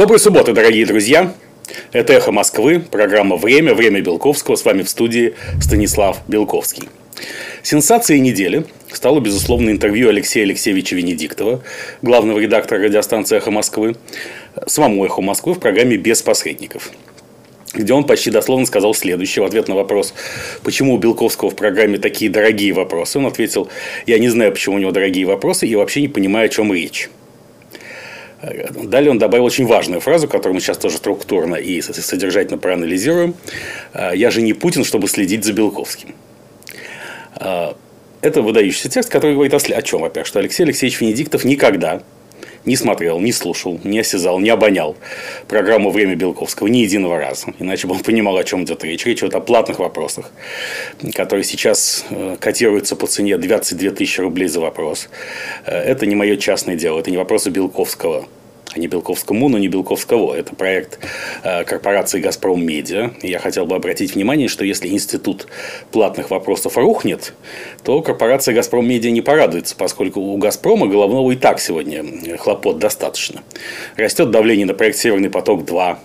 Доброй субботы, дорогие друзья! Это «Эхо Москвы», программа «Время», «Время Белковского». С вами в студии Станислав Белковский. Сенсацией недели стало, безусловно, интервью Алексея Алексеевича Венедиктова, главного редактора радиостанции «Эхо Москвы», самому «Эхо Москвы» в программе «Без посредников» где он почти дословно сказал следующее в ответ на вопрос, почему у Белковского в программе такие дорогие вопросы. Он ответил, я не знаю, почему у него дорогие вопросы и вообще не понимаю, о чем речь. Далее он добавил очень важную фразу, которую мы сейчас тоже структурно и содержательно проанализируем. «Я же не Путин, чтобы следить за Белковским». Это выдающийся текст, который говорит о чем, во-первых, что Алексей Алексеевич Венедиктов никогда не смотрел, не слушал, не осязал, не обонял программу «Время Белковского» ни единого раза. Иначе бы он понимал, о чем идет речь. Речь идет о платных вопросах, которые сейчас э, котируются по цене 22 тысячи рублей за вопрос. Э, это не мое частное дело, это не вопросы Белковского а не Белковскому, но не Белковского. Это проект э, корпорации «Газпром Медиа». Я хотел бы обратить внимание, что если институт платных вопросов рухнет, то корпорация «Газпром Медиа» не порадуется, поскольку у «Газпрома» головного и так сегодня хлопот достаточно. Растет давление на проект «Северный поток-2»,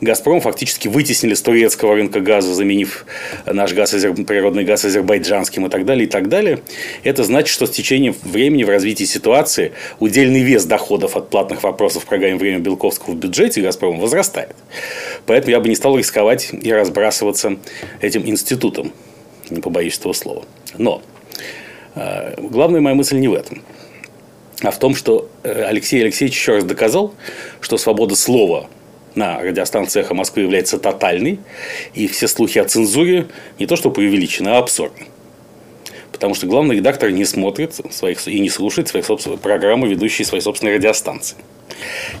«Газпром» фактически вытеснили с турецкого рынка газа, заменив наш газ, природный газ азербайджанским и так далее, и так далее. Это значит, что с течением времени в развитии ситуации удельный вес доходов от платных вопросов в программе «Время Белковского» в бюджете «Газпрома» возрастает. Поэтому я бы не стал рисковать и разбрасываться этим институтом. Не побоюсь этого слова. Но э, главная моя мысль не в этом а в том, что э, Алексей Алексеевич еще раз доказал, что свобода слова на радиостанции «Эхо Москвы» является тотальной, и все слухи о цензуре не то что преувеличены, а абсурдны. Потому что главный редактор не смотрит своих, и не слушает своих собственных программы, ведущие свои собственные радиостанции.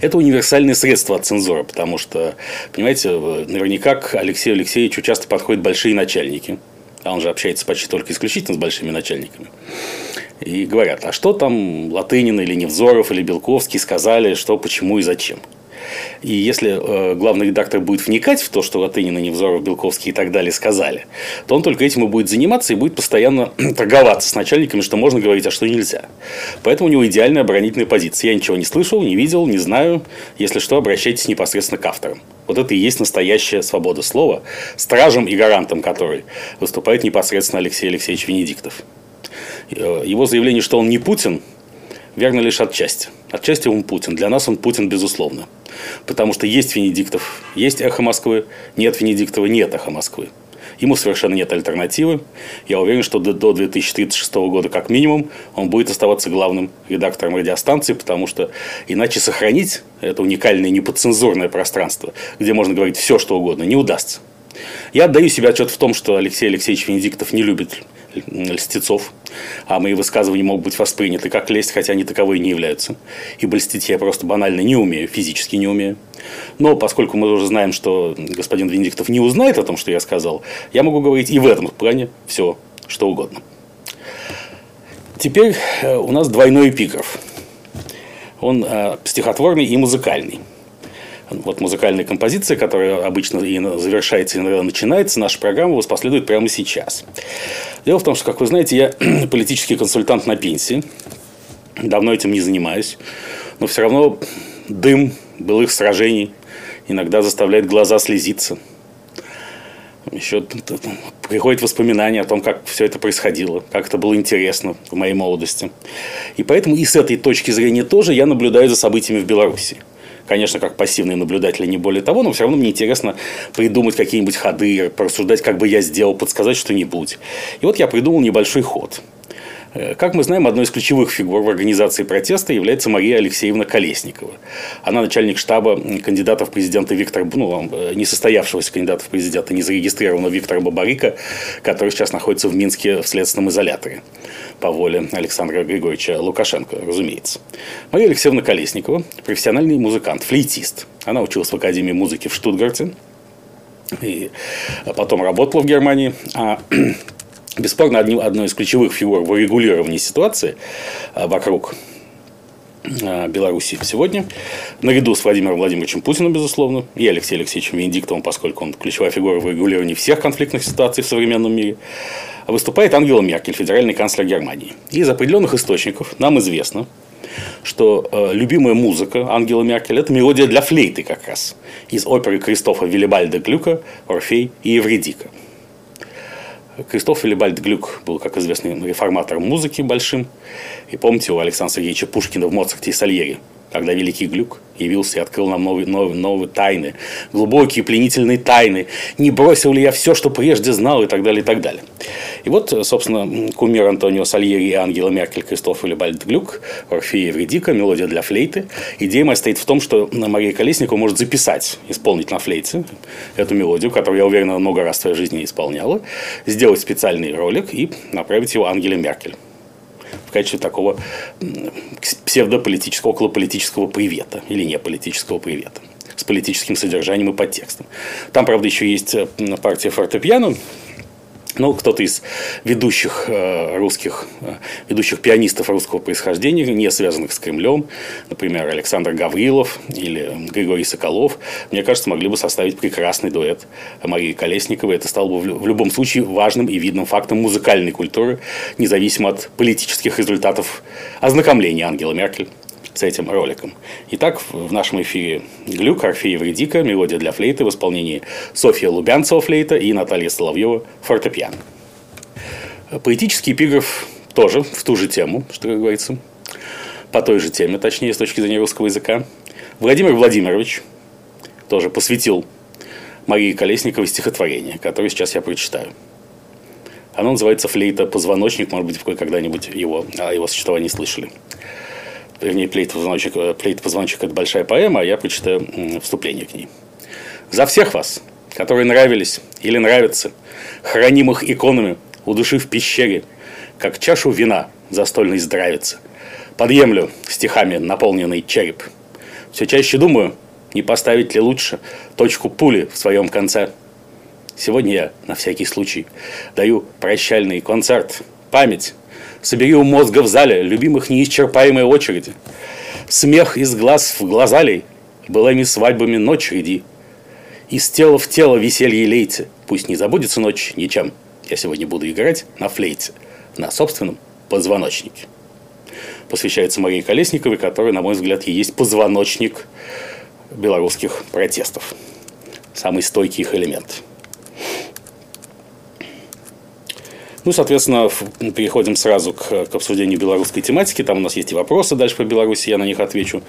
Это универсальное средство от цензуры, потому что, понимаете, наверняка к Алексею Алексеевичу часто подходят большие начальники, а он же общается почти только исключительно с большими начальниками, и говорят, а что там Латынин или Невзоров или Белковский сказали, что, почему и зачем – и если э, главный редактор будет вникать в то, что Латынина, Невзоров, Белковский и так далее сказали, то он только этим и будет заниматься и будет постоянно торговаться с начальниками, что можно говорить, а что нельзя. Поэтому у него идеальная оборонительная позиция. Я ничего не слышал, не видел, не знаю. Если что, обращайтесь непосредственно к авторам. Вот это и есть настоящая свобода слова, стражем и гарантом которой выступает непосредственно Алексей Алексеевич Венедиктов. Э, его заявление, что он не Путин, верно лишь отчасти. Отчасти он Путин. Для нас он Путин, безусловно. Потому что есть Венедиктов, есть эхо Москвы, нет Венедиктова, нет эхо Москвы. Ему совершенно нет альтернативы. Я уверен, что до 2036 года как минимум он будет оставаться главным редактором радиостанции, потому что иначе сохранить это уникальное неподцензурное пространство, где можно говорить все, что угодно, не удастся. Я отдаю себе отчет в том, что Алексей Алексеевич Венедиктов не любит льстецов, а мои высказывания могут быть восприняты как лесть, хотя они таковой не являются. И льстить я просто банально не умею, физически не умею. Но поскольку мы уже знаем, что господин Венедиктов не узнает о том, что я сказал, я могу говорить и в этом плане все, что угодно. Теперь э, у нас двойной эпиграф. Он э, стихотворный и музыкальный вот музыкальная композиция, которая обычно и завершается, и иногда начинается, наша программа воспоследует прямо сейчас. Дело в том, что, как вы знаете, я политический консультант на пенсии. Давно этим не занимаюсь. Но все равно дым былых сражений иногда заставляет глаза слезиться. Еще приходят воспоминания о том, как все это происходило, как это было интересно в моей молодости. И поэтому и с этой точки зрения тоже я наблюдаю за событиями в Беларуси конечно, как пассивный наблюдатель, не более того, но все равно мне интересно придумать какие-нибудь ходы, порассуждать, как бы я сделал, подсказать что-нибудь. И вот я придумал небольшой ход. Э, как мы знаем, одной из ключевых фигур в организации протеста является Мария Алексеевна Колесникова. Она начальник штаба кандидата в президенты Виктора, ну, э, не состоявшегося кандидата в президенты, не зарегистрированного Виктора Бабарика, который сейчас находится в Минске в следственном изоляторе по воле Александра Григорьевича Лукашенко, разумеется. Мария Алексеевна Колесникова – профессиональный музыкант, флейтист. Она училась в Академии музыки в Штутгарте, и потом работала в Германии. А бесспорно, одной из ключевых фигур в регулировании ситуации а, вокруг Беларуси сегодня, наряду с Владимиром Владимировичем Путиным, безусловно, и Алексеем Алексеевичем Венедиктовым, поскольку он ключевая фигура в регулировании всех конфликтных ситуаций в современном мире, выступает Ангела Меркель, федеральный канцлер Германии. И из определенных источников нам известно, что э, любимая музыка Ангела Меркель – это мелодия для флейты как раз из оперы Кристофа Виллибальда Глюка «Орфей и Евредика». Кристоф Виллибальд Глюк был, как известно, реформатором музыки большим. И помните у Александра Сергеевича Пушкина в «Моцарте и Сальере», когда великий Глюк явился и открыл нам новые, новые, новые тайны, глубокие пленительные тайны, не бросил ли я все, что прежде знал и так далее, и так далее. И вот, собственно, кумир Антонио Сальери и Ангела Меркель, Кристоф Виллибальд Глюк, Орфея Евредика, мелодия для флейты. Идея моя стоит в том, что Мария Колесникова может записать, исполнить на флейте эту мелодию, которую, я уверен, много раз в своей жизни исполняла, сделать специальный ролик и направить его Ангеле Меркель в качестве такого псевдополитического, околополитического привета или не политического привета с политическим содержанием и подтекстом. Там, правда, еще есть э, партия фортепиано, ну, кто-то из ведущих э, русских, э, ведущих пианистов русского происхождения, не связанных с Кремлем, например, Александр Гаврилов или Григорий Соколов, мне кажется, могли бы составить прекрасный дуэт Марии Колесниковой. Это стало бы в любом случае важным и видным фактом музыкальной культуры, независимо от политических результатов ознакомления Ангела Меркель с этим роликом. Итак, в нашем эфире Глюк, Орфея Вредика, мелодия для флейты в исполнении Софья Лубянцева флейта и Наталья Соловьева фортепиано. Поэтический эпиграф тоже в ту же тему, что говорится, по той же теме, точнее, с точки зрения русского языка. Владимир Владимирович тоже посвятил Марии Колесниковой стихотворение, которое сейчас я прочитаю. Оно называется «Флейта позвоночник», может быть, вы когда-нибудь его, о его существовании слышали вернее, плейт позвоночник, э, плейт позвоночник – это большая поэма, а я прочитаю вступление к ней. «За всех вас, которые нравились или нравятся, хранимых иконами у души в пещере, как чашу вина застольной здравится, подъемлю стихами наполненный череп. Все чаще думаю, не поставить ли лучше точку пули в своем конце. Сегодня я, на всякий случай, даю прощальный концерт, память Собери у мозга в зале любимых неисчерпаемой очереди. Смех из глаз в глаза лей, былыми свадьбами ночь ряди. Из тела в тело веселье лейте, пусть не забудется ночь ничем. Я сегодня буду играть на флейте, на собственном позвоночнике. Посвящается Марии Колесниковой, которая, на мой взгляд, и есть позвоночник белорусских протестов. Самый стойкий их элемент – Ну, соответственно, переходим сразу к, к обсуждению белорусской тематики. Там у нас есть и вопросы дальше по Беларуси, я на них отвечу.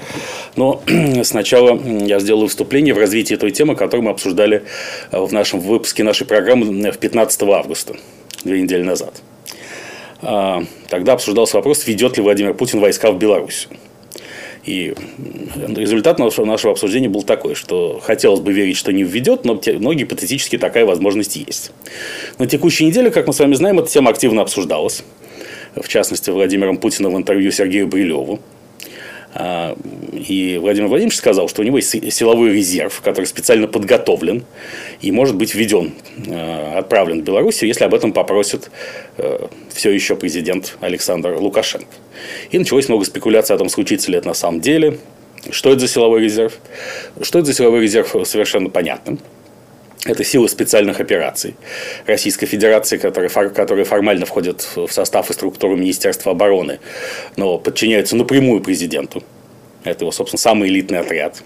Но сначала я сделаю вступление в развитие той темы, которую мы обсуждали э, в нашем выпуске нашей программы в 15 августа, две недели назад. А, тогда обсуждался вопрос, ведет ли Владимир Путин войска в Беларусь. И результат нашего, нашего обсуждения был такой, что хотелось бы верить, что не введет, но, но гипотетически такая возможность есть. На текущей неделе, как мы с вами знаем, эта тема активно обсуждалась. В частности, Владимиром Путиным в интервью Сергею Брилеву. А, и Владимир Владимирович сказал, что у него есть силовой резерв, который специально подготовлен и может быть введен, а, отправлен в Белоруссию, если об этом попросит а, все еще президент Александр Лукашенко. И началось много спекуляций о том, случится ли это на самом деле, что это за силовой резерв. Что это за силовой резерв, совершенно понятно. Это силы специальных операций Российской Федерации, которые, которые формально входят в состав и структуру Министерства обороны, но подчиняются напрямую президенту. Это его, собственно, самый элитный отряд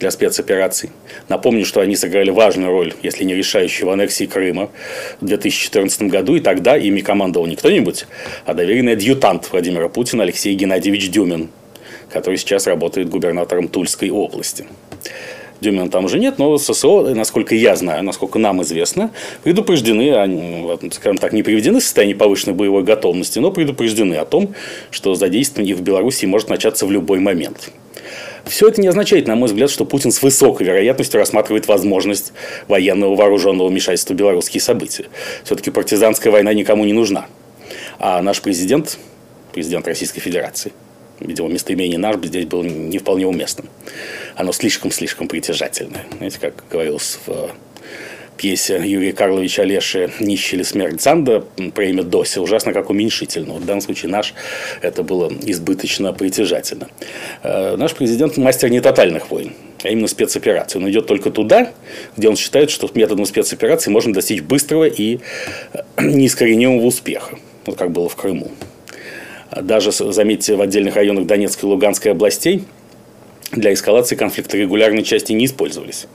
для спецопераций. Напомню, что они сыграли важную роль, если не решающую, в аннексии Крыма в 2014 году. И тогда ими командовал не кто-нибудь, а доверенный адъютант Владимира Путина Алексей Геннадьевич Дюмин, который сейчас работает губернатором Тульской области. Дюмина там уже нет, но ССО, насколько я знаю, насколько нам известно, предупреждены, они, скажем так, не приведены в состояние повышенной боевой готовности, но предупреждены о том, что задействование их в Беларуси может начаться в любой момент. Все это не означает, на мой взгляд, что Путин с высокой вероятностью рассматривает возможность военного вооруженного вмешательства в белорусские события. Все-таки партизанская война никому не нужна. А наш президент, президент Российской Федерации, видимо, местоимение наш здесь было не вполне уместным. Оно слишком-слишком притяжательное. Знаете, как говорилось в пьесе Юрия Карловича Олеши «Нищий ли смерть Занда» про имя Доси ужасно как уменьшительно. в данном случае наш это было избыточно притяжательно. Э, наш президент мастер не тотальных войн, а именно спецопераций. Он идет только туда, где он считает, что методом спецоперации можно достичь быстрого и неискоренимого успеха. Вот как было в Крыму. Даже, заметьте, в отдельных районах Донецкой и Луганской областей для эскалации конфликта регулярные части не использовались.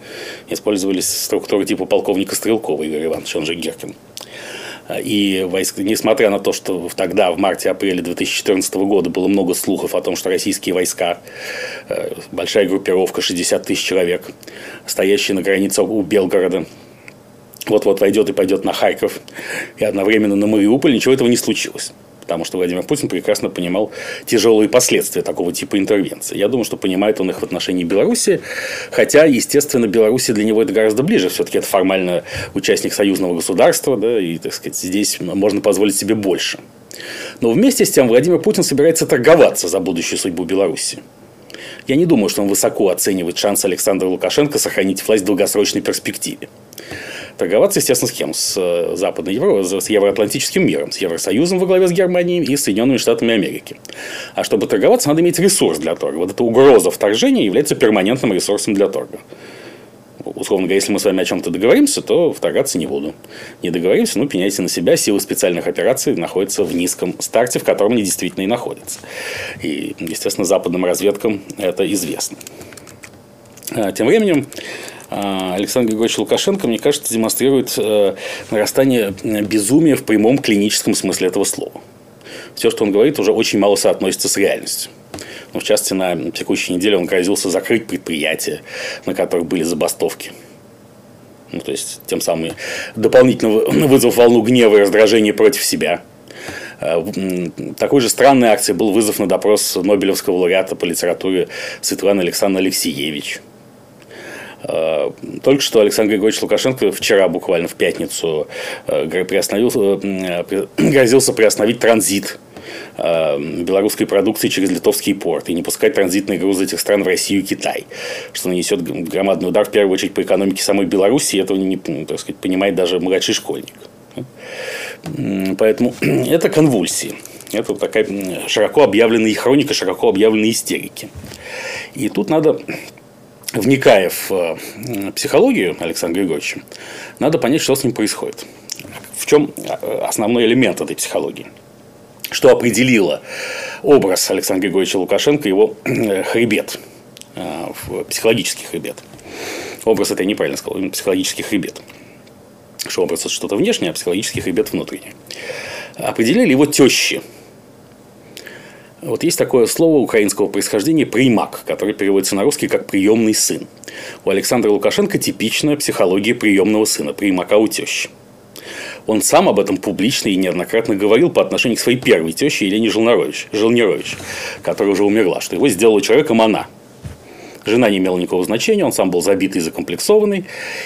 Использовались структуры типа полковника Стрелкова Игоря Ивановича, он же Геркин. И войск, несмотря на то, что тогда, в марте-апреле 2014 года, было много слухов о том, что российские войска, э, большая группировка, 60 тысяч человек, стоящие на границе у Белгорода, вот-вот войдет и пойдет на Харьков, и одновременно на Мариуполь, ничего этого не случилось потому что Владимир Путин прекрасно понимал тяжелые последствия такого типа интервенции. Я думаю, что понимает он их в отношении Беларуси, хотя, естественно, Беларусь для него это гораздо ближе. Все-таки это формально участник союзного государства, да, и, так сказать, здесь можно позволить себе больше. Но вместе с тем Владимир Путин собирается торговаться за будущую судьбу Беларуси. Я не думаю, что он высоко оценивает шанс Александра Лукашенко сохранить власть в долгосрочной перспективе. Торговаться, естественно, с кем? С э, Западной Европой, с Евроатлантическим миром, с Евросоюзом во главе с Германией и Соединенными Штатами Америки. А чтобы торговаться, надо иметь ресурс для торга. Вот эта угроза вторжения является перманентным ресурсом для торга. Условно говоря, если мы с вами о чем-то договоримся, то вторгаться не буду. Не договоримся, ну, пеняйте на себя. Силы специальных операций находятся в низком старте, в котором они действительно и находятся. И, естественно, западным разведкам это известно. А, тем временем Александр Григорьевич Лукашенко, мне кажется, демонстрирует э, нарастание безумия в прямом клиническом смысле этого слова. Все, что он говорит, уже очень мало соотносится с реальностью. Ну, в частности, на текущей неделе он грозился закрыть предприятия, на которых были забастовки. Ну, то есть, тем самым дополнительно вызвав волну гнева и раздражения против себя. А, такой же странной акцией был вызов на допрос Нобелевского лауреата по литературе Светланы Александровны Алексеевич – Э, только что Александр Григорьевич Лукашенко вчера, буквально в пятницу, э, э, грозился приостановить транзит белорусской продукции через литовские порты и не пускать транзитные грузы этих стран в Россию и Китай, что нанесет громадный удар в первую очередь по экономике самой Беларуси, и этого не так сказать, понимает даже младший школьник. Поэтому это конвульсии. Это такая широко объявленная хроника, широко объявленные истерики. И тут надо вникая в э, психологию Александра Григорьевича, надо понять, что с ним происходит. В чем э, основной элемент этой психологии? Что определило образ Александра Григорьевича Лукашенко, его э, хребет, психологический хребет. Образ это я неправильно сказал, психологический хребет. Что образ это что-то внешнее, а психологический хребет внутренний. Определили его тещи – вот есть такое слово украинского происхождения «примак», которое переводится на русский как «приемный сын». У Александра Лукашенко типичная психология приемного сына, примака у тещи. Он сам об этом публично и неоднократно говорил по отношению к своей первой теще Елене Желнерович, Желнерович, которая уже умерла, что его сделала человеком она. Жена не имела никакого значения, он сам был забитый и закомплексованный,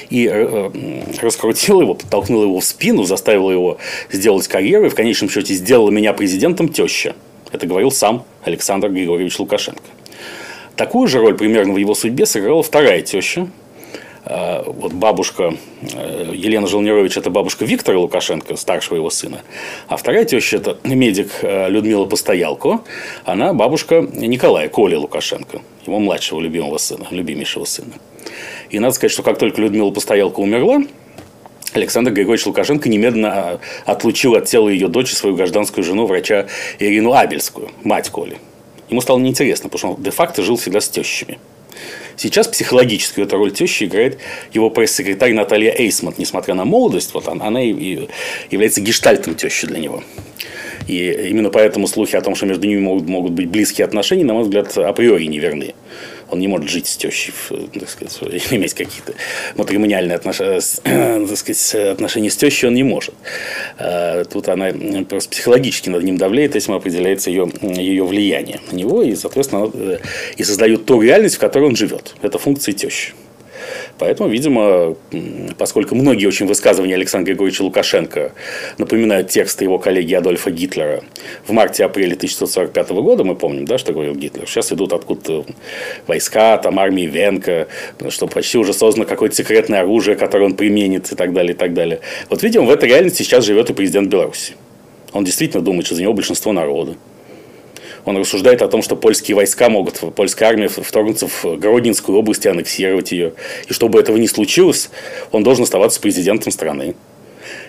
и э, э раскрутил его, подтолкнул его в спину, заставил его сделать карьеру, и в конечном счете сделала меня президентом теща – это говорил сам Александр Григорьевич Лукашенко. Такую же роль примерно в его судьбе сыграла вторая теща. А, вот бабушка э, Елена Желнерович – это бабушка Виктора Лукашенко, старшего его сына. А вторая теща – это медик э, Людмила Постоялко. Она бабушка Николая Коли Лукашенко, его младшего любимого сына, любимейшего сына. И надо сказать, что как только Людмила Постоялко умерла, Александр Григорьевич Лукашенко немедленно а, отлучил от тела ее дочери свою гражданскую жену, врача Ирину Абельскую, мать Коли. Ему стало неинтересно, потому что он де-факто жил всегда с тещами. Сейчас психологически эту роль тещи играет его пресс-секретарь Наталья Эйсмонт. Несмотря на молодость, вот она, она и является гештальтом тещи для него. И именно поэтому слухи о том, что между ними могут, могут быть близкие отношения, на мой взгляд, априори неверны. Он не может жить с тещей, так сказать, иметь какие-то матримониальные отношения, так сказать, отношения с тещей он не может. Тут она просто психологически над ним давляет, этим определяется ее, ее влияние на него, и, соответственно, э, и создает ту реальность, в которой он живет. Это функция тещи. Поэтому, видимо, поскольку многие очень высказывания Александра Григорьевича Лукашенко напоминают тексты его коллеги Адольфа Гитлера в марте-апреле 1945 года, мы помним, да, что говорил Гитлер, сейчас идут откуда-то войска, там армии Венка, что почти уже создано какое-то секретное оружие, которое он применит и так далее, и так далее. Вот, видимо, в этой реальности сейчас живет и президент Беларуси. Он действительно думает, что за него большинство народа он рассуждает о том, что польские войска могут, польская армия вторгнуться в Гродненскую область и аннексировать ее. И чтобы этого не случилось, он должен оставаться президентом страны.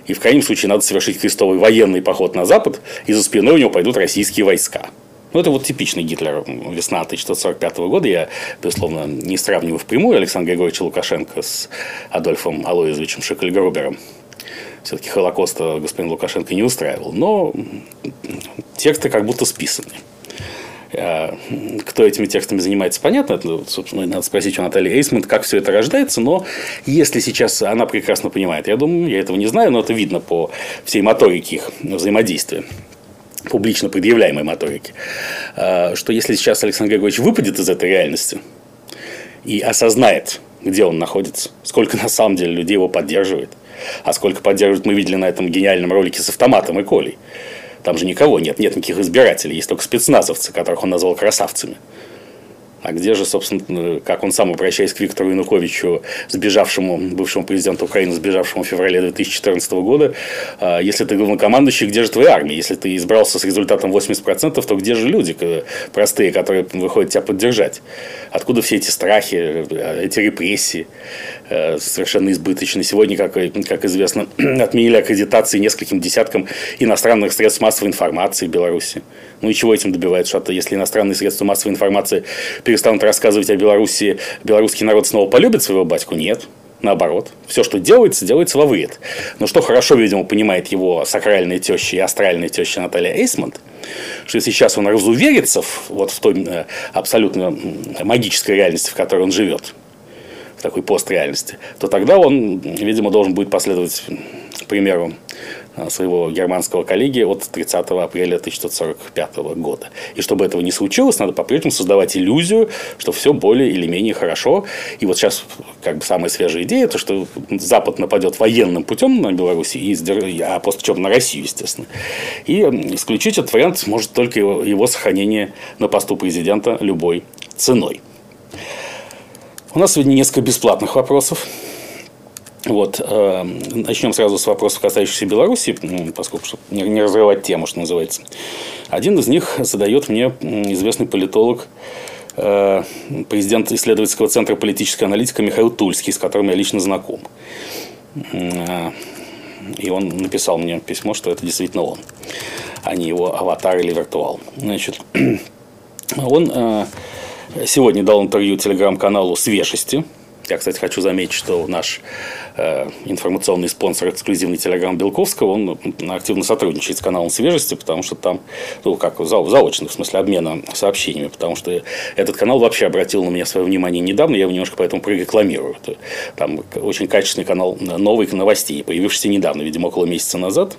И в крайнем случае надо совершить крестовый военный поход на Запад, и за спиной у него пойдут российские войска. Ну, это вот типичный Гитлер весна 1945 года. Я, безусловно, не сравниваю впрямую Александра Григорьевича Лукашенко с Адольфом Алоизовичем Шекельгрубером. Все-таки Холокоста господин Лукашенко не устраивал. Но тексты как будто списаны. А, кто этими текстами занимается, понятно. Это, собственно, надо спросить у Натальи Эйсмонт, как все это рождается. Но если сейчас она прекрасно понимает, я думаю, я этого не знаю, но это видно по всей моторике их взаимодействия публично предъявляемой моторики, а, что если сейчас Александр Григорьевич выпадет из этой реальности и осознает, где он находится, сколько на самом деле людей его поддерживает, а сколько поддерживает, мы видели на этом гениальном ролике с автоматом и Колей. Там же никого нет, нет никаких избирателей, есть только спецназовцы, которых он назвал красавцами. А где же, собственно, как он сам, обращаясь к Виктору Януковичу, сбежавшему, бывшему президенту Украины, сбежавшему в феврале 2014 года, а, если ты главнокомандующий, где же твоя армия? Если ты избрался с результатом 80%, то где же люди простые, которые выходят тебя поддержать? Откуда все эти страхи, эти репрессии э, совершенно избыточные? Сегодня, как, как известно, отменили аккредитации нескольким десяткам иностранных средств массовой информации в Беларуси. Ну и чего этим добивается? Что если иностранные средства массовой информации перестанут рассказывать о Беларуси, белорусский народ снова полюбит своего батьку? Нет. Наоборот. Все, что делается, делается во вред. Но что хорошо, видимо, понимает его сакральная теща и астральная теща Наталья Эйсмонт, что если сейчас он разуверится вот в той э, абсолютно магической реальности, в которой он живет, в такой постреальности, то тогда он, видимо, должен будет последовать примеру своего германского коллеги от 30 апреля 1945 года. И чтобы этого не случилось, надо по-прежнему создавать иллюзию, что все более или менее хорошо. И вот сейчас как бы самая свежая идея, то что Запад нападет военным путем на Беларусь, и, а после чего на Россию, естественно. И исключить этот вариант может только его, его сохранение на посту президента любой ценой. У нас сегодня несколько бесплатных вопросов. Вот, э, начнем сразу с вопросов, касающихся Беларуси, поскольку чтобы не, разрывать тему, что называется. Один из них задает мне известный политолог, э, президент исследовательского центра политической аналитика Михаил Тульский, с которым я лично знаком. Э, и он написал мне письмо, что это действительно он, а не его аватар или виртуал. Значит, он сегодня дал интервью телеграм-каналу «Свежести», я, кстати, хочу заметить, что наш э, информационный спонсор, эксклюзивный телеграм Белковского, он активно сотрудничает с каналом Свежести, потому что там, ну, как за, заочно, в смысле обмена сообщениями, потому что этот канал вообще обратил на меня свое внимание недавно, я его немножко поэтому прорекламирую. Там очень качественный канал новых новостей, появившийся недавно, видимо, около месяца назад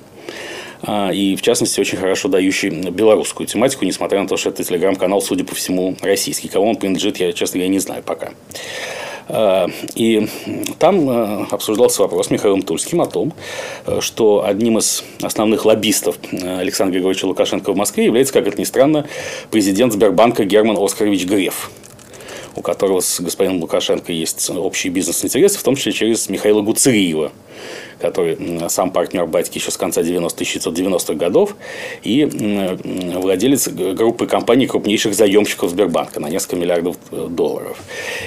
а, и, в частности, очень хорошо дающий белорусскую тематику, несмотря на то, что это телеграм-канал, судя по всему, российский. Кому он принадлежит, я, честно говоря, не знаю пока. Э, и там э, обсуждался вопрос Михаилом Тульским о том, э, что одним из основных лоббистов Александра Григорьевича Лукашенко в Москве является, как это ни странно, президент Сбербанка Герман Оскарович Греф у которого с господином Лукашенко есть общий бизнес-интересы, в том числе через Михаила Гуцериева, который сам партнер батьки еще с конца 90-1990-х годов и владелец группы компаний крупнейших заемщиков Сбербанка на несколько миллиардов э, долларов.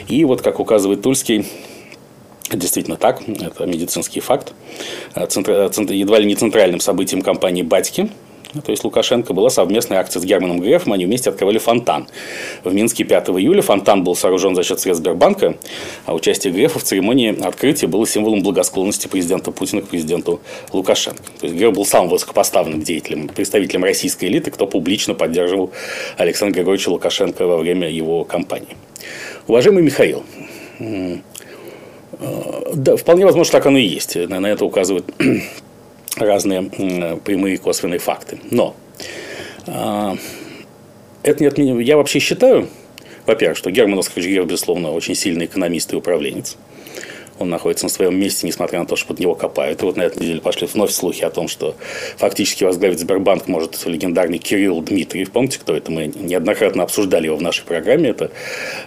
И вот, как указывает Тульский, Действительно так, это медицинский факт. Э, центр, центр, едва ли не центральным событием компании «Батьки» то есть Лукашенко была совместная акция с Германом Грефом, они вместе открывали фонтан. В Минске 5 июля фонтан был сооружен за счет средств Сбербанка, а участие Грефа в церемонии открытия было символом благосклонности президента Путина к президенту Лукашенко. То есть Греф был самым высокопоставленным деятелем, представителем российской элиты, кто публично поддерживал Александра Григорьевича Лукашенко во время его кампании. Уважаемый Михаил, э, да, вполне возможно, так оно и есть. На это указывает разные прямые косвенные факты. Но а, это не отменяет. Я вообще считаю, во-первых, что Герман Оскарович безусловно, очень сильный экономист и управленец. Он находится на своем месте, несмотря на то, что под него копают. И вот на этой неделе пошли вновь слухи о том, что фактически возглавить Сбербанк может легендарный Кирилл Дмитриев. Помните, кто это? Мы неоднократно обсуждали его в нашей программе. Это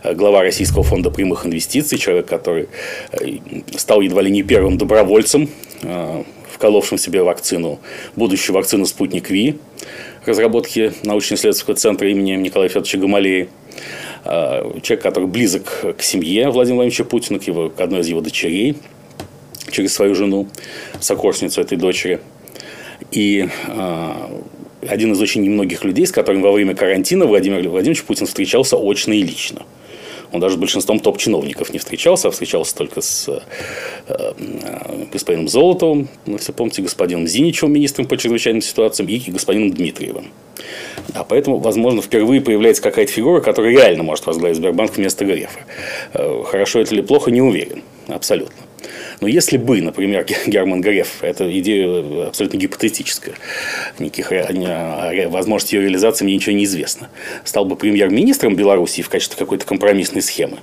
э, глава Российского фонда прямых инвестиций, человек, который э, стал едва ли не первым добровольцем э, вколовшим себе вакцину, будущую вакцину «Спутник Ви», разработки научно-исследовательского центра имени Николая Федоровича Гамалеи. А, человек, который близок к семье Владимира Владимировича Путина, к, его, к одной из его дочерей. через свою жену, сокурсницу этой дочери. И один из очень немногих людей, с которым во время карантина Владимир Владимирович Путин встречался очно и лично. Он даже с большинством топ-чиновников не встречался, а встречался только с э, э, господином Золотовым, вы все помните, господином Зиничевым, министром по чрезвычайным ситуациям, и господином Дмитриевым. А поэтому, возможно, впервые появляется какая-то фигура, которая реально может возглавить Сбербанк вместо Грефа. Э, хорошо это или плохо, не уверен. Абсолютно. Но если бы, например, Герман Греф, это идея абсолютно гипотетическая, никаких возможностей ее реализации мне ничего не известно, стал бы премьер-министром Беларуси в качестве какой-то компромиссной схемы,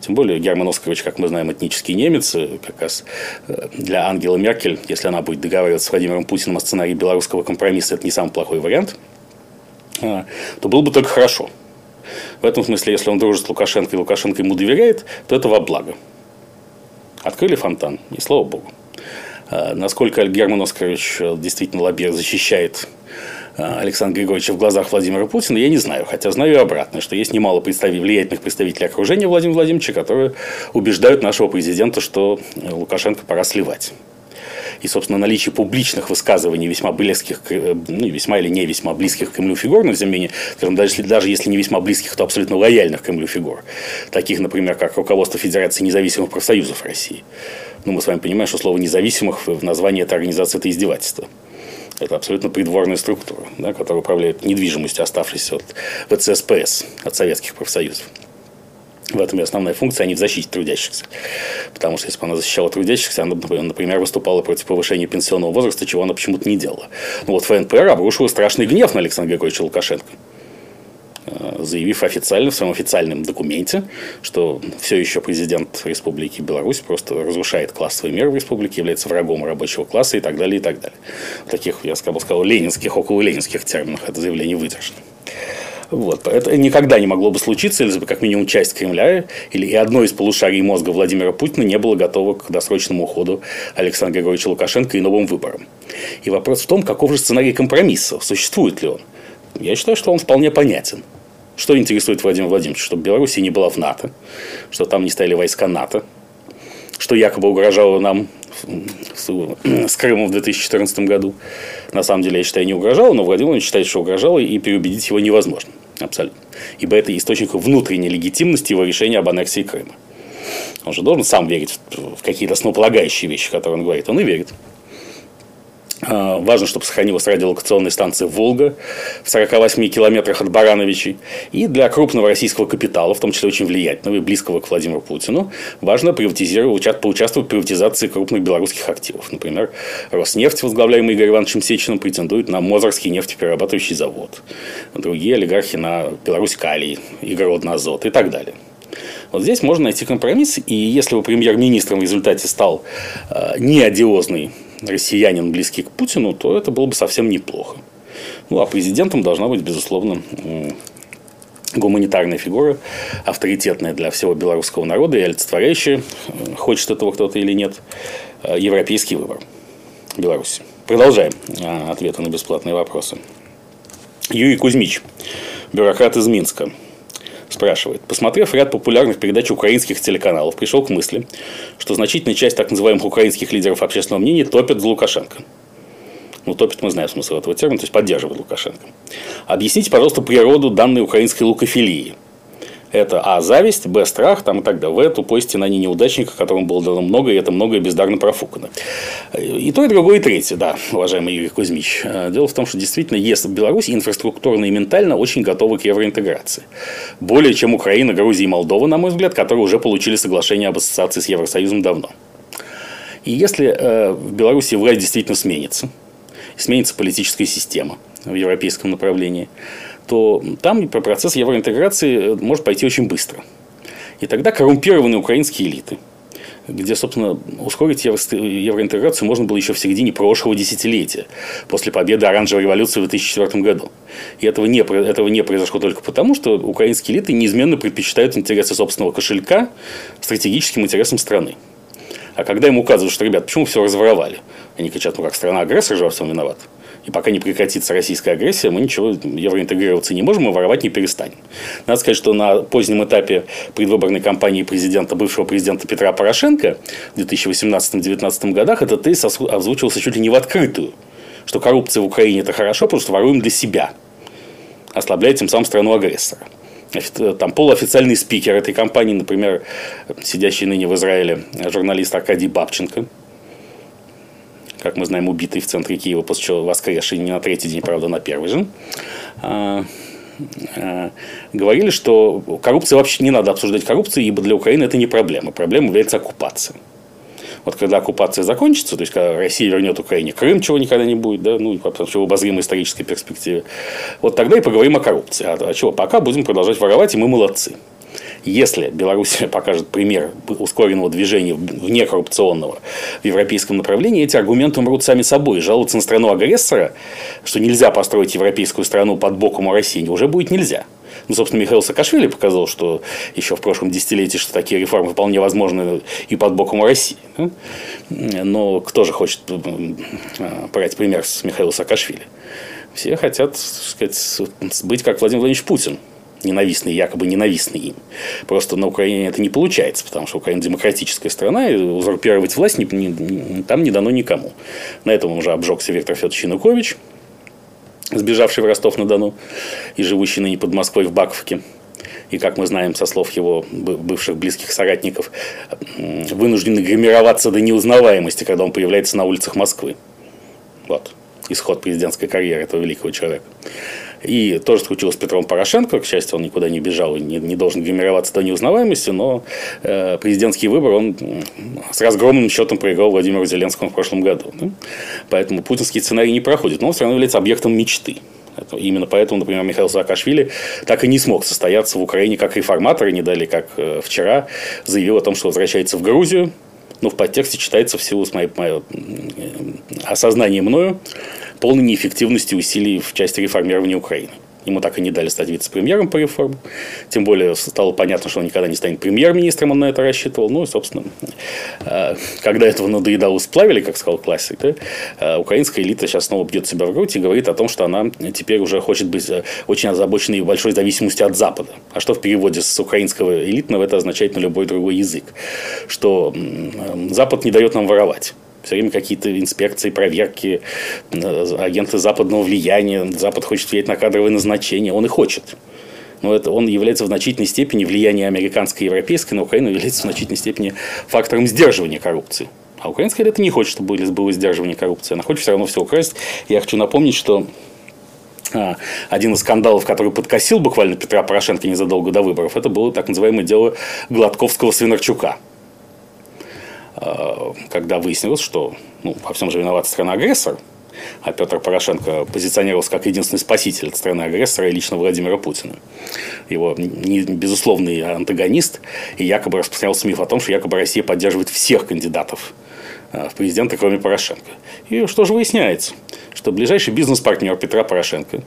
тем более Герман Оскарович, как мы знаем, этнический немец. Как раз э, для Ангелы Меркель, если она будет договариваться с Владимиром Путиным о сценарии белорусского компромисса, это не самый плохой вариант, э, то было бы только хорошо. В этом смысле, если он дружит с Лукашенко и Лукашенко ему доверяет, то это во благо. Открыли фонтан, и слава богу. А, насколько Герман Оскарович э, действительно лобби защищает э, Александра Григорьевича в глазах Владимира Путина, я не знаю. Хотя знаю и обратное, что есть немало представителей, влиятельных представителей окружения Владимира Владимировича, которые убеждают нашего президента, что э, Лукашенко пора сливать. И, собственно, наличие публичных высказываний весьма близких, ну, весьма или не весьма близких к Кремлю фигур, не менее, скажем, даже, если, даже если не весьма близких, то абсолютно лояльных к Кремлю фигур, таких, например, как руководство Федерации независимых профсоюзов России. Ну, мы с вами понимаем, что слово «независимых» в названии этой организации – это издевательство. Это абсолютно придворная структура, да, которая управляет недвижимостью, оставшейся от ВЦСПС, от советских профсоюзов. В этом и основная функция, а не в защите трудящихся. Потому что если бы она защищала трудящихся, она, например, выступала против повышения пенсионного возраста, чего она почему-то не делала. Но вот ФНПР обрушила страшный гнев на Александра Григорьевича Лукашенко э, заявив официально в своем официальном документе, что все еще президент Республики Беларусь просто разрушает классовые меры в республике, является врагом рабочего класса и так далее, и так далее. В таких, я бы сказал, ленинских, около ленинских терминах это заявление выдержано. Вот. Это никогда не могло бы случиться, если бы как минимум часть Кремля или и одно из полушарий мозга Владимира Путина не было готово к досрочному уходу Александра Григорьевича Лукашенко и новым выборам. И вопрос в том, каков же сценарий компромисса, существует ли он. Я считаю, что он вполне понятен. Что интересует Владимира Владимировича? Чтобы Беларусь не была в НАТО, что там не стояли войска НАТО, что якобы угрожало нам с Крымом в 2014 году. На самом деле, я считаю, не угрожало, но Владимир Владимирович считает, что угрожало, и переубедить его невозможно. Абсолютно. Ибо это источник внутренней легитимности его решения об аннексии Крыма. Он же должен сам верить в какие-то основополагающие вещи, которые он говорит. Он и верит. А, важно, чтобы сохранилась радиолокационная станция «Волга» в 48 километрах от Барановичей. И для крупного российского капитала, в том числе очень влиятельного и близкого к Владимиру Путину, важно приватизировать, поучаствовать в приватизации крупных белорусских активов. Например, Роснефть, возглавляемый Игорем Ивановичем Сечиным, претендует на Мозорский нефтеперерабатывающий завод. Другие олигархи на Беларусь Калий, Игородный Азот и так далее. Вот здесь можно найти компромисс, и если бы премьер-министром в результате стал э, не россиянин, близкий к Путину, то это было бы совсем неплохо. Ну, а президентом должна быть, безусловно, гуманитарная фигура, авторитетная для всего белорусского народа и олицетворяющая, э, хочет этого кто-то или нет, э, европейский выбор Беларуси. Продолжаем э, ответы на бесплатные вопросы. Юрий Кузьмич, бюрократ из Минска спрашивает. Посмотрев ряд популярных передач украинских телеканалов, пришел к мысли, что значительная часть так называемых украинских лидеров общественного мнения топят за Лукашенко. Ну, топит, мы знаем смысл этого термина, то есть поддерживает Лукашенко. Объясните, пожалуйста, природу данной украинской лукофилии – это А. Зависть, Б. Страх там, и так далее. В. Тупой стенание неудачника, которому было дано много, и это многое бездарно профукано. И то, и другое, и третье, да, уважаемый Юрий Кузьмич. Дело в том, что действительно, если Беларусь инфраструктурно и ментально очень готовы к евроинтеграции. Более чем Украина, Грузия и Молдова, на мой взгляд, которые уже получили соглашение об ассоциации с Евросоюзом давно. И если э, в Беларуси власть действительно сменится, сменится политическая система в европейском направлении, то там процесс евроинтеграции э, может пойти очень быстро. И тогда коррумпированные украинские элиты, где, собственно, ускорить евроинтеграцию можно было еще в середине прошлого десятилетия, после победы оранжевой революции в 2004 году. И этого не, этого не произошло только потому, что украинские элиты неизменно предпочитают интересы собственного кошелька стратегическим интересам страны. А когда им указывают, что, ребят, почему все разворовали? Они кричат, ну как, страна-агрессор же во всем виноват. И пока не прекратится российская агрессия, мы ничего евроинтегрироваться не можем, и воровать не перестанем. Надо сказать, что на позднем этапе предвыборной кампании президента, бывшего президента Петра Порошенко в 2018-2019 годах этот тезис озвучивался чуть ли не в открытую, что коррупция в Украине это хорошо, потому что воруем для себя, ослабляя тем самым страну агрессора там полуофициальный спикер этой компании, например, сидящий ныне в Израиле журналист Аркадий Бабченко, как мы знаем, убитый в центре Киева, после чего воскресший не на третий день, правда, на первый же, а, а, говорили, что коррупция вообще не надо обсуждать коррупцию, ибо для Украины это не проблема. Проблема является оккупация. Вот когда оккупация закончится, то есть когда Россия вернет Украине Крым, чего никогда не будет, да, ну, вообще в обозримой исторической перспективе, вот тогда и поговорим о коррупции. А, а чего? Пока будем продолжать воровать, и мы молодцы. Если Беларусь покажет пример ускоренного движения внекоррупционного в европейском направлении, эти аргументы умрут сами собой. Жаловаться на страну-агрессора, что нельзя построить европейскую страну под боком у России, уже будет нельзя. Ну, собственно, Михаил Саакашвили показал, что еще в прошлом десятилетии, что такие реформы вполне возможны и под боком у России. Но кто же хочет брать пример с Михаила Саакашвили? Все хотят, сказать, быть как Владимир Владимирович Путин ненавистный, якобы ненавистный им. Просто на Украине это не получается, потому что Украина демократическая страна, и узурпировать власть не, не, там не дано никому. На этом уже обжегся Виктор Федорович Янукович, сбежавший в Ростов-на-Дону и живущий ныне под Москвой в Баковке. И, как мы знаем со слов его бывших близких соратников, вынуждены гримироваться до неузнаваемости, когда он появляется на улицах Москвы. Вот исход президентской карьеры этого великого человека. И тоже случилось с Петром Порошенко. К счастью, он никуда не бежал и не, не должен гримироваться до неузнаваемости, но э, президентский выбор он с разгромным счетом проиграл Владимиру Зеленскому в прошлом году. Да? Поэтому путинский сценарий не проходит, но он все равно является объектом мечты. Именно поэтому, например, Михаил Саакашвили так и не смог состояться в Украине как реформатор, и не дали, как э, вчера, заявил о том, что возвращается в Грузию. Ну, в подтексте читается в силу с моей, моей осознания мною полной неэффективности усилий в части реформирования Украины. Ему так и не дали стать вице-премьером по реформе. Тем более стало понятно, что он никогда не станет премьер-министром, он на это рассчитывал. Ну и, собственно, э, когда этого надоедало сплавили, как сказал классик, да, э, украинская элита сейчас снова бьет себя в грудь и говорит о том, что она теперь уже хочет быть э, очень озабоченной большой зависимостью от Запада. А что в переводе с украинского элитного это означает на любой другой язык? Что Запад не дает нам воровать все время какие-то инспекции, проверки, э, агенты западного влияния. Запад хочет влиять на кадровые назначения. Он и хочет. Но это, он является в значительной степени влияние американской и европейской на Украину является в значительной степени фактором сдерживания коррупции. А украинская элита не хочет, чтобы было сдерживание коррупции. Она хочет все равно все украсть. Я хочу напомнить, что а, один из скандалов, который подкосил буквально Петра Порошенко незадолго до выборов, это было так называемое дело Гладковского-Свинарчука. Э, когда выяснилось, что ну, во всем же виновата страна-агрессор, а Петр Порошенко позиционировался как единственный спаситель страны-агрессора и лично Владимира Путина. Его безусловный антагонист, и якобы распространялся миф о том, что якобы Россия поддерживает всех кандидатов э, в президенты, кроме Порошенко. И что же выясняется? Что ближайший бизнес-партнер Петра Порошенко,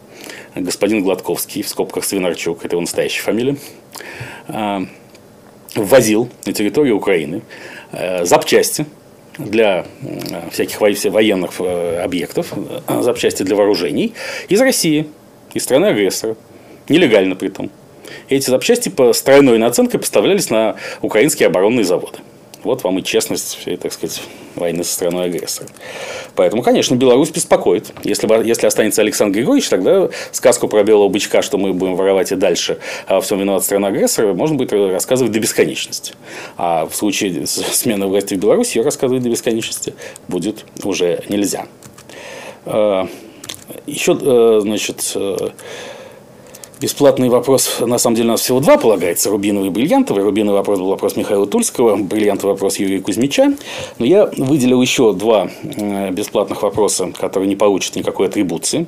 господин Гладковский, в скобках Свинарчук, это его настоящая фамилия, э, ввозил на территорию Украины запчасти для э, всяких военных э, объектов, запчасти для вооружений из России, из страны-агрессора. Нелегально при том. эти запчасти по стройной наценкой поставлялись на украинские оборонные заводы. Вот вам и честность всей, так сказать, войны со страной агрессора. Поэтому, конечно, Беларусь беспокоит. Если, если останется Александр Григорьевич, тогда сказку про белого бычка, что мы будем воровать и дальше, а во всем виноват страна агрессора, можно будет рассказывать до бесконечности. А в случае смены власти в Беларуси ее рассказывать до бесконечности будет уже нельзя. А, Еще, э, значит, э, Бесплатный вопрос, на самом деле, у нас всего два полагается, рубиновый и бриллиантовый. Рубиновый вопрос был вопрос Михаила Тульского, бриллиантовый вопрос Юрия Кузьмича. Но я выделил еще два э, бесплатных вопроса, которые не получат никакой атрибуции,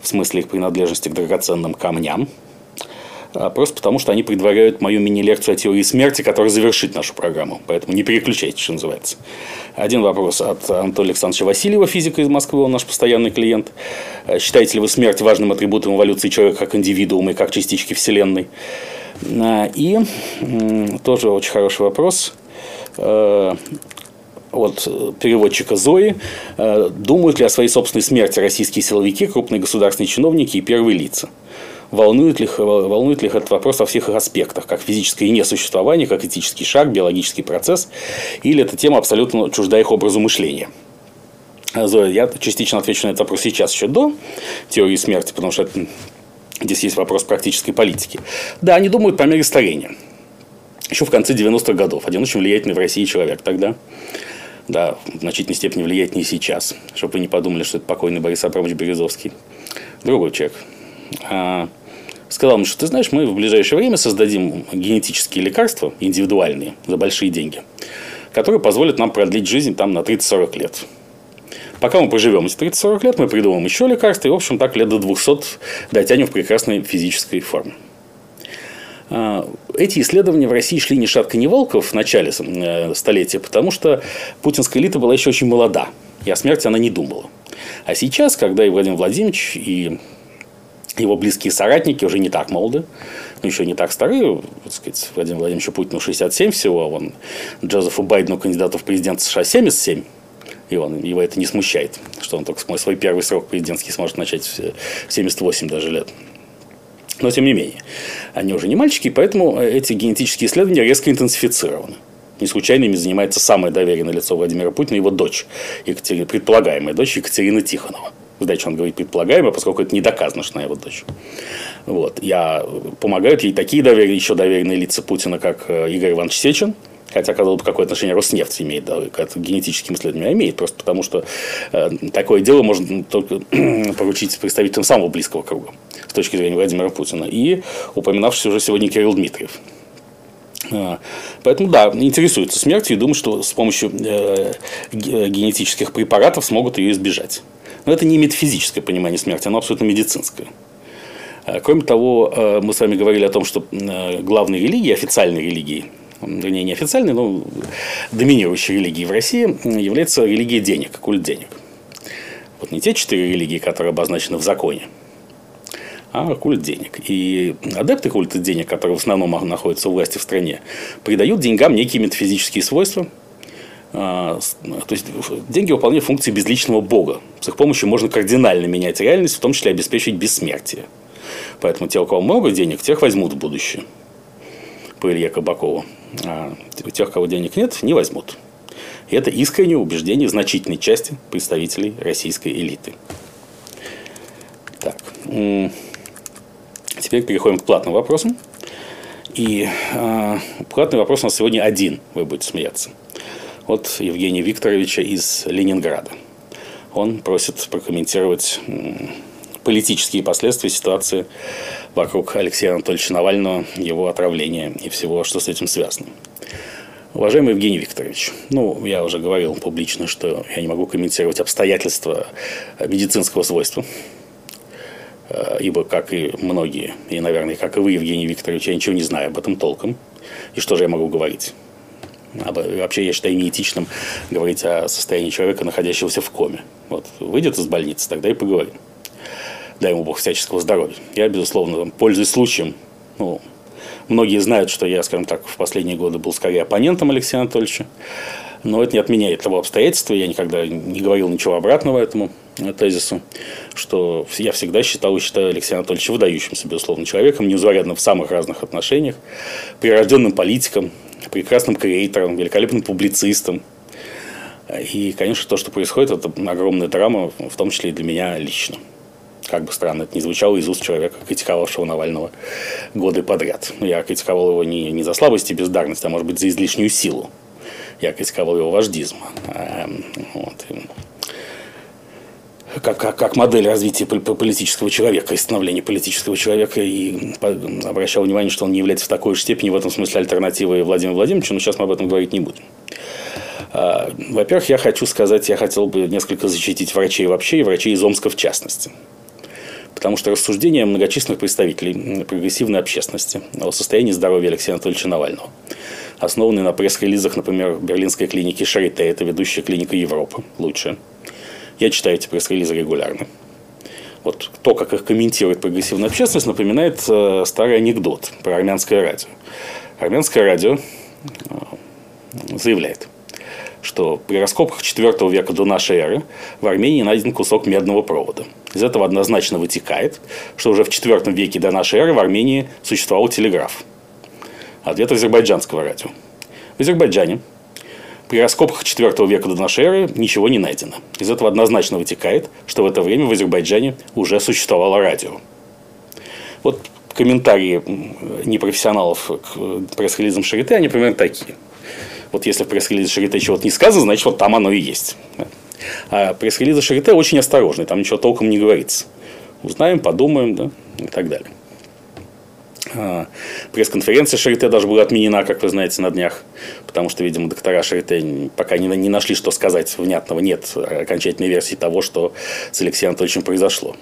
в смысле их принадлежности к драгоценным камням. А просто потому, что они предваряют мою мини-лекцию о теории смерти, которая завершит нашу программу. Поэтому не переключайтесь, что называется. Один вопрос от Анатолия Александровича Васильева, физика из Москвы, он наш постоянный клиент. А считаете ли вы смерть важным атрибутом эволюции человека как индивидуума и как частички Вселенной? А, и тоже очень хороший вопрос от э, переводчика Зои. Э, думают ли о своей собственной смерти российские силовики, крупные государственные чиновники и первые лица? Волнует ли, волнует ли этот вопрос во всех их аспектах, как физическое несуществование, как этический шаг, биологический процесс, или эта тема абсолютно чужда их образу мышления. Зоя, я частично отвечу на этот вопрос сейчас, еще до теории смерти, потому что это, здесь есть вопрос практической политики. Да, они думают по мере старения. Еще в конце 90-х годов. Один очень влиятельный в России человек тогда. Да, в значительной степени влиятельнее сейчас. Чтобы вы не подумали, что это покойный Борис Абрамович Березовский. Другой человек. Сказал мне, что ты знаешь, мы в ближайшее время создадим генетические лекарства, индивидуальные, за большие деньги, которые позволят нам продлить жизнь там на 30-40 лет. Пока мы проживем эти 30-40 лет, мы придумаем еще лекарства, и, в общем, так лет до 200 дотянем в прекрасной физической форме. А, эти исследования в России шли ни шатка, ни волков в начале э, столетия, потому что путинская элита была еще очень молода, и о смерти она не думала. А сейчас, когда и Владимир Владимирович, и его близкие соратники уже не так молоды, ну, еще не так старые. Так сказать, Владимир Владимировичу Путину 67 всего, а вон Джозефу Байдену, кандидату в президенты США, 77. И он, его это не смущает, что он только свой первый срок президентский сможет начать в 78 даже лет. Но, тем не менее, они уже не мальчики, поэтому эти генетические исследования резко интенсифицированы. Не случайно ими занимается самое доверенное лицо Владимира Путина, его дочь, Екатерина, предполагаемая дочь Екатерина Тихонова. Дальше он говорит предполагаемо, поскольку это не доказано, что она его дочь. Вот. Я помогают ей такие доверенные, еще доверенные лица Путина, как э, Игорь Иванович Сечин, Хотя, казалось бы, какое отношение Роснефть имеет да, к генетическим исследованиям, а имеет, просто потому что э, такое дело можно только поручить представителям самого близкого круга с точки зрения Владимира Путина. И упоминавшийся уже сегодня Кирилл Дмитриев. Э, поэтому, да, интересуются смертью и думают, что с помощью э, генетических препаратов смогут ее избежать. Но это не метафизическое понимание смерти, оно абсолютно медицинское. Э, кроме того, э, мы с вами говорили о том, что э, главной религией, официальной религией, вернее, не официальной, но доминирующей религией в России является религия денег, культ денег. Вот не те четыре религии, которые обозначены в законе, а культ денег. И адепты культа денег, которые в основном находятся у власти в стране, придают деньгам некие метафизические свойства – а, то есть деньги выполняют функции безличного бога. С их помощью можно кардинально менять реальность, в том числе обеспечить бессмертие. Поэтому те, у кого много денег, тех возьмут в будущее. По Илье Кабакову. А тех, у кого денег нет, не возьмут. И это искреннее убеждение значительной части представителей российской элиты. Так. Теперь переходим к платным вопросам. И э, платный вопрос у нас сегодня один, вы будете смеяться от Евгения Викторовича из Ленинграда. Он просит прокомментировать политические последствия ситуации вокруг Алексея Анатольевича Навального, его отравления и всего, что с этим связано. Уважаемый Евгений Викторович, ну, я уже говорил публично, что я не могу комментировать обстоятельства медицинского свойства, ибо, как и многие, и, наверное, как и вы, Евгений Викторович, я ничего не знаю об этом толком. И что же я могу говорить? Вообще, я считаю неэтичным говорить о состоянии человека, находящегося в коме. Вот выйдет из больницы, тогда и поговорим. Дай ему Бог всяческого здоровья. Я, безусловно, пользуясь случаем, ну, многие знают, что я, скажем так, в последние годы был скорее оппонентом Алексея Анатольевича. Но это не отменяет того обстоятельства, я никогда не говорил ничего обратного этому тезису, что я всегда считал и считаю Алексея Анатольевича выдающимся, безусловно, человеком, неузарядным в самых разных отношениях, прирожденным политиком, прекрасным креатором, великолепным публицистом. И, конечно, то, что происходит, это огромная драма, в том числе и для меня лично. Как бы странно это не звучало из уст человека, критиковавшего Навального годы подряд. Я критиковал его не, не за слабость и бездарность, а может быть за излишнюю силу. Я критиковал его вождизм. Эм, вот как, как, как модель развития политического человека и становления политического человека и обращал внимание, что он не является в такой же степени в этом смысле альтернативой Владимиру Владимировичу, но сейчас мы об этом говорить не будем. А, во-первых, я хочу сказать, я хотел бы несколько защитить врачей вообще и врачей из Омска в частности. Потому что рассуждения многочисленных представителей прогрессивной общественности о состоянии здоровья Алексея Анатольевича Навального, основанные на пресс-релизах, например, берлинской клиники Шарите, это ведущая клиника Европы, лучше – я читаю эти пресс-релизы регулярно. Вот то, как их комментирует прогрессивная общественность, напоминает э, старый анекдот про армянское радио. Армянское радио э, заявляет, что при раскопках IV века до нашей эры в Армении найден кусок медного провода. Из этого однозначно вытекает, что уже в IV веке до нашей эры в Армении существовал телеграф. Ответ азербайджанского радио. В Азербайджане при раскопках IV века до нашей эры ничего не найдено. Из этого однозначно вытекает, что в это время в Азербайджане уже существовало радио. Вот комментарии непрофессионалов к пресс-релизам Шарите, они примерно такие. Вот если в пресс-релизе Шарите чего-то не сказано, значит, вот там оно и есть. А пресс-релизы Шарите очень осторожны, там ничего толком не говорится. Узнаем, подумаем, да, и так далее. А, пресс-конференция Шарите даже была отменена, как вы знаете, на днях, потому что, видимо, доктора Шарите пока не, не нашли, что сказать внятного. Нет окончательной версии того, что с Алексеем Анатольевичем произошло.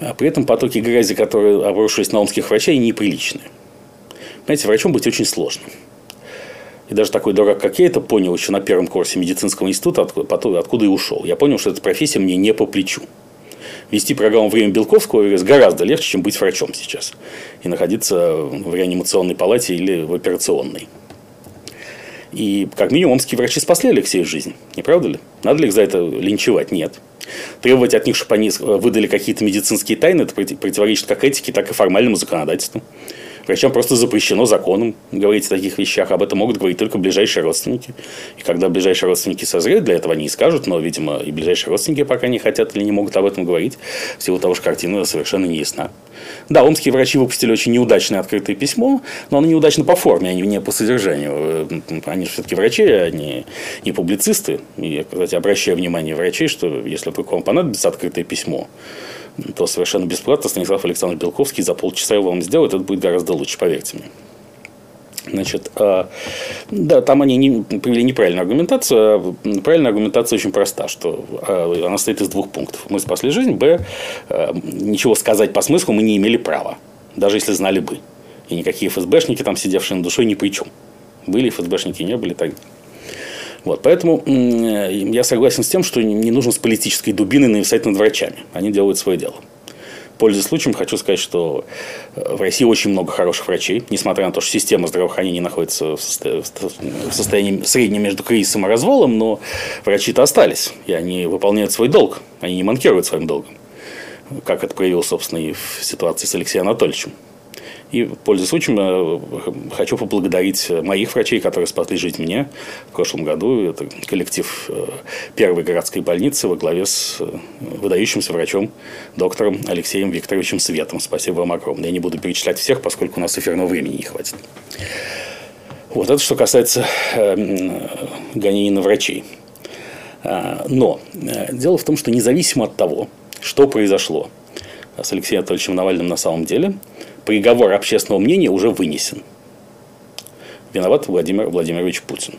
А при этом потоки грязи, которые обрушились на омских врачей, неприличны. Понимаете, врачом быть очень сложно. И даже такой дурак, как я, это понял еще на первом курсе медицинского института, откуда, откуда и ушел. Я понял, что эта профессия мне не по плечу. Вести программу «Время Белковского» гораздо легче, чем быть врачом сейчас. И находиться в реанимационной палате или в операционной. И как минимум омские врачи спасли Алексею жизнь. Не правда ли? Надо ли их за это линчевать? Нет. Требовать от них, чтобы они выдали какие-то медицинские тайны, это противоречит как этике, так и формальному законодательству. Врачам просто запрещено законом говорить о таких вещах. Об этом могут говорить только ближайшие родственники. И когда ближайшие родственники созреют, для этого они и скажут, но, видимо, и ближайшие родственники пока не хотят или не могут об этом говорить, в силу того, что картина совершенно не ясна. Да, омские врачи выпустили очень неудачное открытое письмо, но оно неудачно по форме, а не по содержанию. Они же все-таки врачи, а не публицисты. И кстати, обращаю внимание врачей, что если вдруг вам понадобится открытое письмо, то совершенно бесплатно Станислав Александрович Белковский за полчаса его вам сделает, это будет гораздо лучше, поверьте мне. Значит, э, да, там они не, привели неправильную аргументацию. А правильная аргументация очень проста, что э, она состоит из двух пунктов. Мы спасли жизнь, б, ничего сказать по смыслу мы не имели права, даже если знали бы. И никакие ФСБшники там, сидевшие на душой, ни при чем. Были ФСБшники, не были, так вот, поэтому я согласен с тем, что не нужно с политической дубиной нависать над врачами. Они делают свое дело. Пользуясь случаем, хочу сказать, что э, в России очень много хороших врачей, несмотря на то, что система здравоохранения находится в состоянии среднем между кризисом и развалом, но врачи-то остались, и они выполняют свой долг, они не манкируют своим долгом, как это проявилось, собственно, и в ситуации с Алексеем Анатольевичем. И, пользуясь случаем, э, хочу поблагодарить моих врачей, которые спасли жизнь мне в прошлом году. Это коллектив э, первой городской больницы во главе с э, выдающимся врачом, доктором Алексеем Викторовичем Светом. Спасибо вам огромное. Я не буду перечислять всех, поскольку у нас эфирного времени не хватит. Вот это что касается гонений на врачей. Но дело в том, что независимо от того, что произошло с Алексеем Анатольевичем Навальным на самом деле – приговор общественного мнения уже вынесен. Виноват Владимир Владимирович Путин.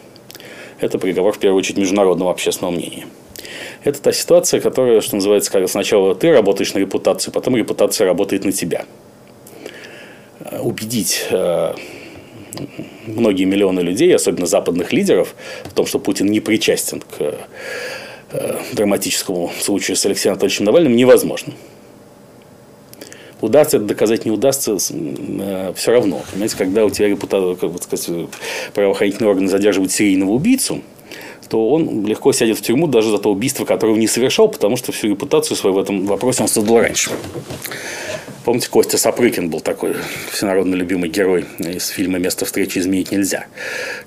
Это приговор, в первую очередь, международного общественного мнения. Это та ситуация, которая, что называется, когда сначала ты работаешь на репутацию, потом репутация работает на тебя. Убедить э, многие миллионы людей, особенно западных лидеров, в том, что Путин не причастен к э, драматическому случаю с Алексеем Анатольевичем Навальным, невозможно. Удастся это доказать, не удастся, э, все равно. Понимаете, когда у тебя репута, как бы сказать, правоохранительные органы задерживают серийного убийцу, то он легко сядет в тюрьму даже за то убийство, которое он не совершал, потому что всю репутацию свою в этом вопросе он создал раньше. Помните, Костя Сапрыкин был такой всенародно любимый герой из фильма «Место встречи изменить нельзя»,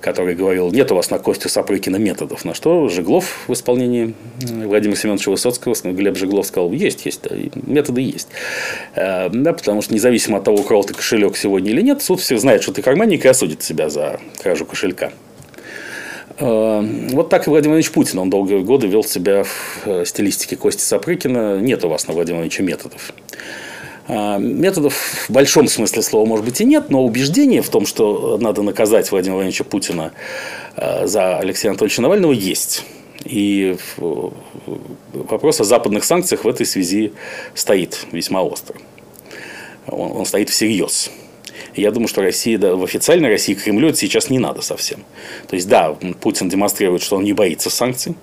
который говорил, нет у вас на Костю Сапрыкина методов. На что Жеглов в исполнении Владимира Семеновича Высоцкого, Глеб Жеглов сказал, есть, есть, методы есть. Э, да, потому что независимо от того, украл ты кошелек сегодня или нет, суд все знает, что ты карманник и осудит себя за кражу кошелька. Э, вот так и Владимир Ильич Путин. Он долгие годы вел себя в э, стилистике Кости Сапрыкина. Нет у вас на Владимира Ильича методов. А, методов в большом смысле слова, может быть, и нет, но убеждение в том, что надо наказать Владимира Владимировича Путина а, за Алексея Анатольевича Навального, есть. И вопрос о западных санкциях в этой связи стоит весьма остро. Он, он стоит всерьез. Я думаю, что Россия, да, в официальной России Кремлю это сейчас не надо совсем. То есть, да, Путин демонстрирует, что он не боится санкций,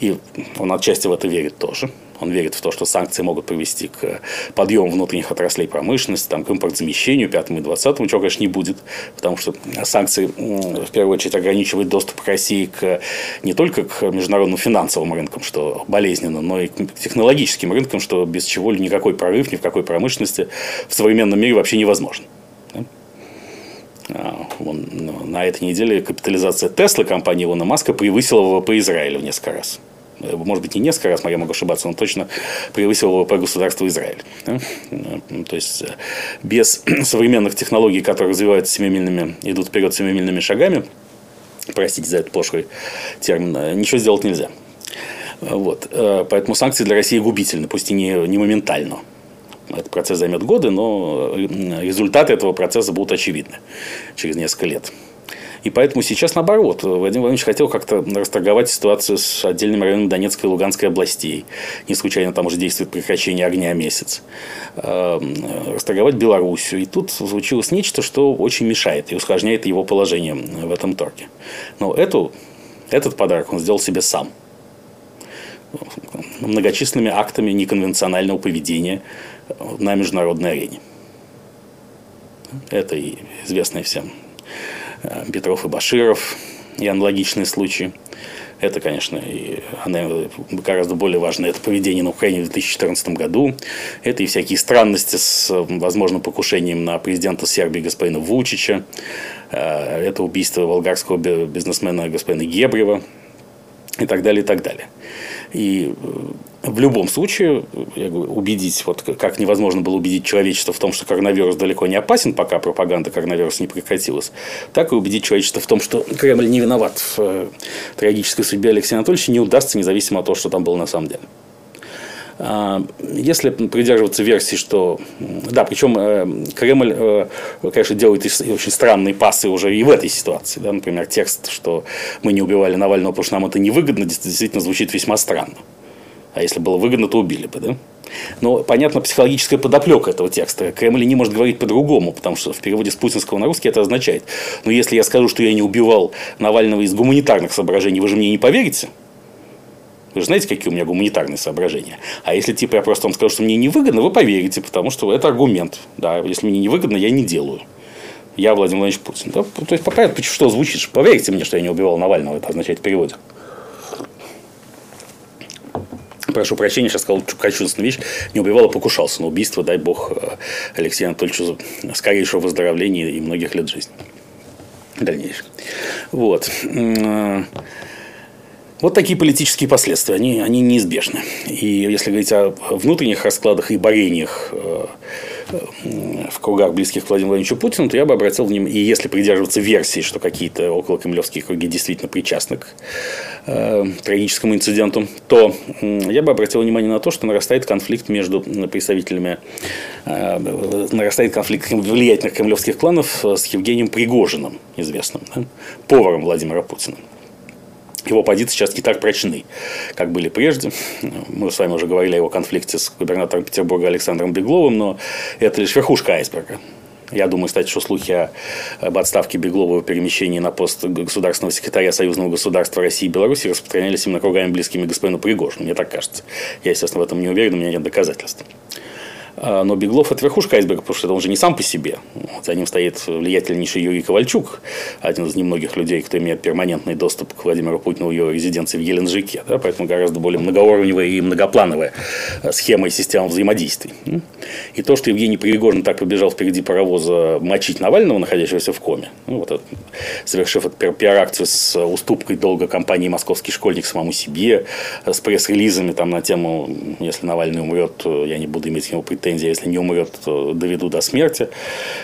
и он отчасти в это верит тоже. Он верит в то, что санкции могут привести к подъему внутренних отраслей промышленности, там, к импортозамещению, пятому и двадцатому, чего, конечно, не будет, потому что санкции, в первую очередь, ограничивают доступ к России к, не только к международным финансовым рынкам, что болезненно, но и к технологическим рынкам, что без чего никакой прорыв ни в какой промышленности в современном мире вообще невозможен. А, на этой неделе капитализация Тесла компании Илона Маска превысила ВВП Израиля в несколько раз. Э, может быть, не несколько раз, я могу ошибаться, но точно превысил ВВП государства Израиль. Э, то есть, э, без современных технологий, которые развиваются семимильными, идут вперед семимильными шагами, простите за этот пошлый термин, ничего сделать нельзя. Вот. Поэтому санкции для России губительны, пусть и не, не моментально. Этот процесс займет годы, но результаты этого процесса будут очевидны через несколько лет. И поэтому сейчас наоборот. Владимир Владимирович хотел как-то расторговать ситуацию с отдельными районами Донецкой и Луганской областей. Не случайно там уже действует прекращение огня месяц. Эм, расторговать Белоруссию. И тут случилось нечто, что очень мешает и усложняет его положение в этом торге. Но эту, этот подарок он сделал себе сам многочисленными актами неконвенционального поведения на международной арене. Это и известное всем Петров и Баширов и аналогичные случаи. Это, конечно, и гораздо более важно. Это поведение на Украине в 2014 году. Это и всякие странности с возможным покушением на президента Сербии господина Вучича. Э, это убийство болгарского бизнесмена господина Гебрева. И так далее, и так далее. И э, в любом случае, я говорю, убедить, вот как невозможно было убедить человечество в том, что коронавирус далеко не опасен, пока пропаганда коронавируса не прекратилась, так и убедить человечество в том, что Кремль не виноват в э, трагической судьбе Алексея Анатольевича, не удастся, независимо от того, что там было на самом деле. А, если придерживаться версии, что... Да, причем э, Кремль, э, конечно, делает очень странные пасы уже и в этой ситуации. Да? Например, текст, что мы не убивали Навального, потому что нам это невыгодно, действительно звучит весьма странно. А если было выгодно, то убили бы, да? Но понятно психологическая подоплека этого текста. Кремль не может говорить по-другому, потому что в переводе с путинского на русский это означает. Но если я скажу, что я не убивал Навального из гуманитарных соображений, вы же мне не поверите? Вы же знаете, какие у меня гуманитарные соображения. А если типа я просто вам скажу, что мне невыгодно, вы поверите, потому что это аргумент. Да, если мне невыгодно, я не делаю. Я Владимир Владимирович Путин. Да? То есть, по порядку, что звучит? Поверьте мне, что я не убивал Навального, это означает в переводе. Прошу прощения, сейчас сказал кощунственную вещь. Не убивал, а покушался на убийство. Дай бог э, Алексею Анатольевичу скорейшего выздоровления и многих лет жизни. Дальнейшее. Вот. Вот такие политические последствия, они, они неизбежны. И если говорить о внутренних раскладах и борениях э, э, в кругах близких к Владимиру Владимировичу Путину, то я бы обратил внимание, и если придерживаться версии, что какие-то около кремлевские круги действительно причастны к э, трагическому инциденту, то э, я бы обратил внимание на то, что нарастает конфликт между представителями, э, нарастает конфликт влиятельных кремлевских кланов с Евгением Пригожиным, известным, да, поваром Владимира Путина его позиции сейчас не так прочны, как были прежде. Мы с вами уже говорили о его конфликте с губернатором Петербурга Александром Бегловым, но это лишь верхушка айсберга. Я думаю, кстати, что слухи об отставке Беглова перемещении на пост государственного секретаря Союзного государства России и Беларуси распространялись именно кругами близкими господину Пригожину. Мне так кажется. Я, естественно, в этом не уверен, у меня нет доказательств. А, но Беглов – это верхушка айсберга, потому что он же не сам по себе. За ним стоит влиятельнейший Юрий Ковальчук, один из немногих людей, кто имеет перманентный доступ к Владимиру Путину в его резиденции в Еленджике. Да, поэтому гораздо более многоуровневая и многоплановая э, схема и система взаимодействий. И то, что Евгений Пригожин так побежал впереди паровоза мочить Навального, находящегося в коме, ну, вот это, совершив эту пиар-акцию с уступкой долга компании «Московский школьник» самому себе, с пресс-релизами там, на тему «Если Навальный умрет, я не буду иметь к нему претензий», претензия, если не умрет, то доведу до смерти.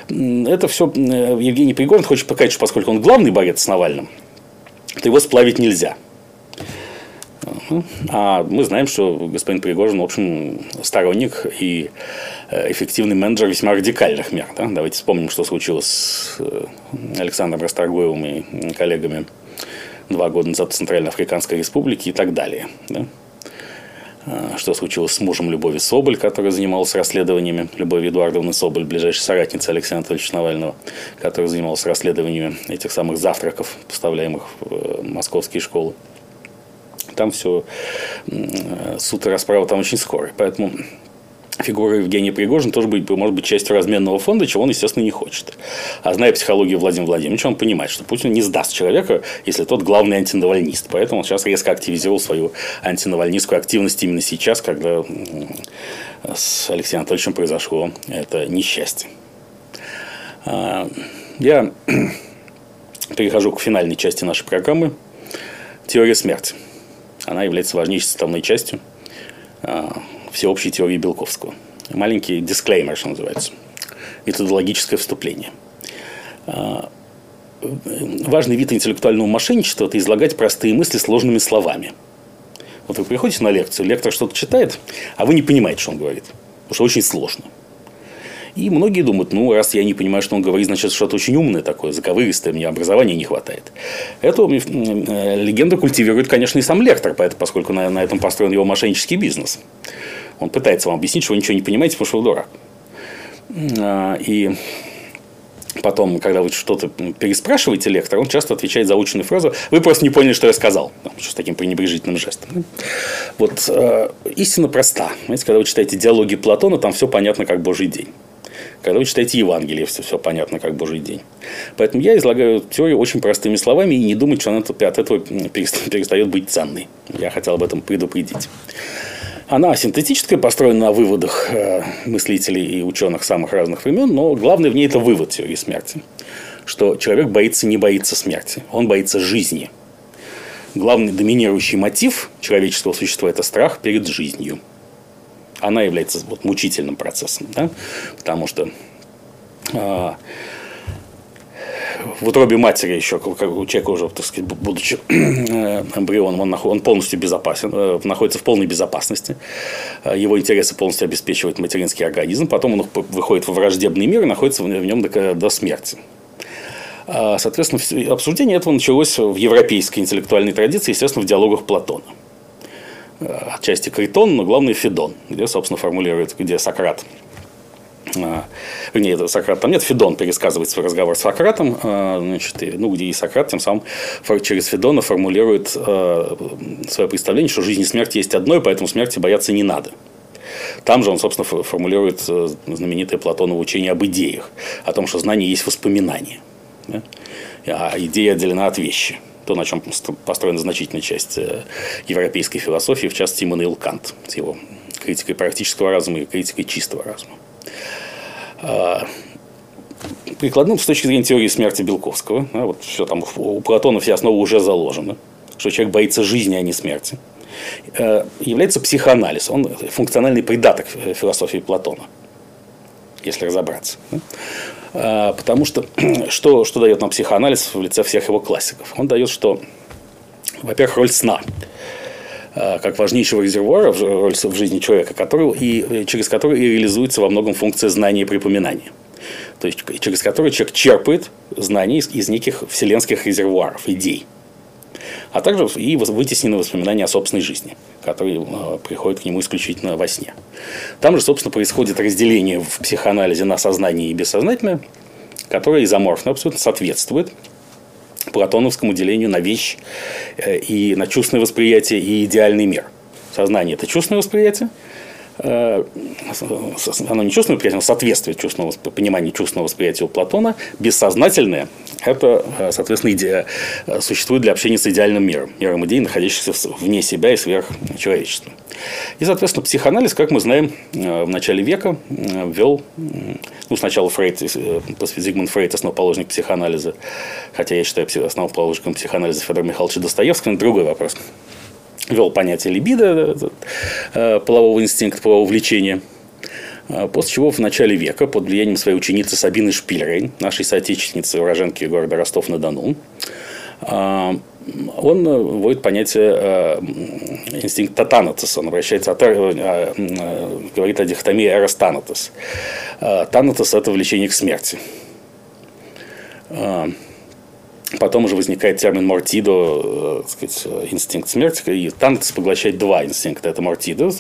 Это все Евгений Пригожин хочет показать, что поскольку он главный борец с Навальным, то его сплавить нельзя. А мы знаем, что господин Пригожин, в общем, сторонник и э, эффективный менеджер весьма радикальных мер. Да? Давайте вспомним, что случилось с э, Александром Расторгуевым и коллегами два года назад в Центральноафриканской Республике и так далее. Да? А, что случилось с мужем Любови Соболь, который занимался расследованиями, Любови Эдуардовны Соболь, ближайшая соратница Алексея Анатольевича Навального, который занимался расследованиями этих самых завтраков, поставляемых в э, московские школы там все, суд и расправа там очень скоро. Поэтому фигура Евгения Пригожина тоже быть, может быть частью разменного фонда, чего он, естественно, не хочет. А зная психологию Владимира Владимировича, он понимает, что Путин не сдаст человека, если тот главный антинавальнист. Поэтому он сейчас резко активизировал свою антинавальнистскую активность именно сейчас, когда с Алексеем Анатольевичем произошло это несчастье. А, я перехожу к финальной части нашей программы. Теория смерти. Она является важнейшей составной частью а, всеобщей теории Белковского. Маленький дисклеймер, что называется. Методологическое вступление. А, важный вид интеллектуального мошенничества – это излагать простые мысли сложными словами. Вот вы приходите на лекцию, лектор что-то читает, а вы не понимаете, что он говорит. Потому что очень сложно. И многие думают, ну, раз я не понимаю, что он говорит, значит, что-то очень умное такое, заковыристое, мне образования не хватает. Эту э, легенду культивирует, конечно, и сам лектор, поскольку на, на этом построен его мошеннический бизнес. Он пытается вам объяснить, что вы ничего не понимаете, потому что вы дурак. А, и потом, когда вы что-то переспрашиваете лектора, он часто отвечает заученную фразу «Вы просто не поняли, что я сказал». С таким пренебрежительным жестом. Вот э, истина проста. Знаете, когда вы читаете диалоги Платона, там все понятно, как Божий день. Когда вы читаете Евангелие, все, все понятно, как Божий день. Поэтому я излагаю теорию очень простыми словами и не думать, что она от этого перестает быть ценной. Я хотел об этом предупредить. Она синтетическая, построена на выводах э, мыслителей и ученых самых разных времен, но главный в ней это вывод теории смерти. Что человек боится, не боится смерти, он боится жизни. Главный доминирующий мотив человеческого существа – это страх перед жизнью. Она является вот, мучительным процессом, да? потому что а, в утробе матери еще, как у человека уже, так сказать, будучи э, эмбрионом, он, он полностью безопасен, э, находится в полной безопасности. Э, его интересы полностью обеспечивает материнский организм. Потом он выходит во враждебный мир и находится в нем до, до смерти. Соответственно, обсуждение этого началось в европейской интеллектуальной традиции, естественно, в диалогах Платона. Отчасти Критон, но главное Федон, где, собственно, формулирует, где Сократ вернее, это Сократ там нет, Федон пересказывает свой разговор с Сократом, а, значит, и, ну, где и Сократ тем самым через Федона формулирует а, свое представление, что жизнь и смерть есть одно, и поэтому смерти бояться не надо. Там же он, собственно, формулирует э, знаменитое Платоново учение об идеях, о том, что знание есть воспоминание. Да? А идея отделена от вещи. То, на чем построена значительная часть э, европейской философии, в частности, Иммануил Кант с его критикой практического разума и критикой чистого разума. А, прикладным с точки зрения теории смерти Белковского. Да, вот все там у Платона все основы уже заложены, что человек боится жизни, а не смерти. Э, является психоанализ. Он функциональный придаток философии Платона, если разобраться. А, потому что что, что дает нам психоанализ в лице всех его классиков? Он дает, что, во-первых, роль сна а, как важнейшего резервуара в жизни человека, который, и, через который и реализуется во многом функция знания и припоминания. То есть, через который человек черпает знания из, из неких вселенских резервуаров, идей. А также и вытеснены воспоминания о собственной жизни, которые э, приходят к нему исключительно во сне. Там же, собственно, происходит разделение в психоанализе на сознание и бессознательное, которое изоморфно абсолютно соответствует платоновскому делению на вещь э, и на чувственное восприятие и идеальный мир. Сознание – это чувственное восприятие, э, оно не чувственное восприятие, оно соответствует чувственному, пониманию чувственного восприятия у Платона. Бессознательное – это, э, соответственно, идея, существует для общения с идеальным миром, миром идей, находящихся вне себя и сверх человечества. И, соответственно, психоанализ, как мы знаем, в начале века ввел ну, сначала Фрейд, э, Зигмунд Фрейд, основоположник психоанализа, хотя я считаю основоположником психоанализа Федора Михайловича Достоевского, но другой вопрос. Ввел понятие либидо, э, полового инстинкта, полового влечения. А после чего в начале века под влиянием своей ученицы Сабины Шпильрейн, нашей соотечественницы, уроженки города Ростов-на-Дону, а, он вводит понятие э, инстинкта танатос. Он обращается от, э, э, говорит о дихотомии эрос танатос. Танатос – это влечение к смерти. Потом уже возникает термин мортидо, сказать, инстинкт смерти, и танатос поглощает два инстинкта. Это мортидо,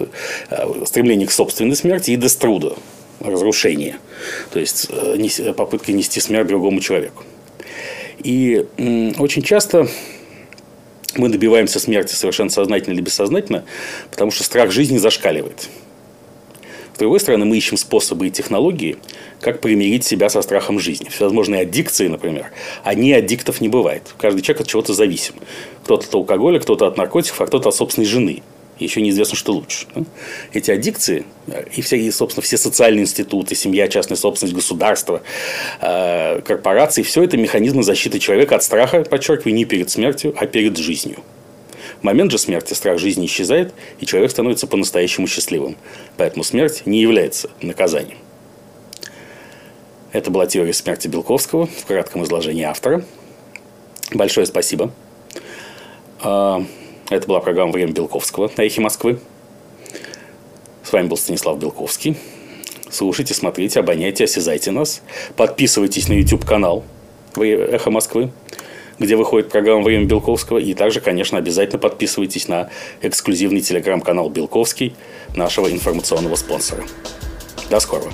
стремление к собственной смерти, и деструдо, разрушение. То есть попытка нести смерть другому человеку. И очень часто Мы добиваемся смерти совершенно сознательно или бессознательно, потому что страх жизни зашкаливает. Другой стороны, мы ищем способы и технологии, как примирить себя со страхом жизни. Всевозможные аддикции, например, они аддиктов не бывает. Каждый человек от чего-то зависим. Кто-то от алкоголя, кто-то от наркотиков, а кто-то от собственной жены – еще неизвестно, что лучше. Эти аддикции э, и, все, и, собственно, все социальные институты, семья, частная собственность, государство, э, корпорации, все это механизмы защиты человека от страха, подчеркиваю, не перед смертью, а перед жизнью. Момент же смерти страх жизни исчезает, и человек становится по-настоящему счастливым. Поэтому смерть не является наказанием. Это была теория смерти Белковского в кратком изложении автора. Большое спасибо. А, это была программа «Время Белковского» на «Эхе Москвы». С вами был Станислав Белковский. Слушайте, смотрите, обоняйте, осязайте нас. Подписывайтесь на YouTube-канал «Эхо Москвы», где выходит программа «Время Белковского». И также, конечно, обязательно подписывайтесь на эксклюзивный телеграм-канал «Белковский» нашего информационного спонсора. До скорого.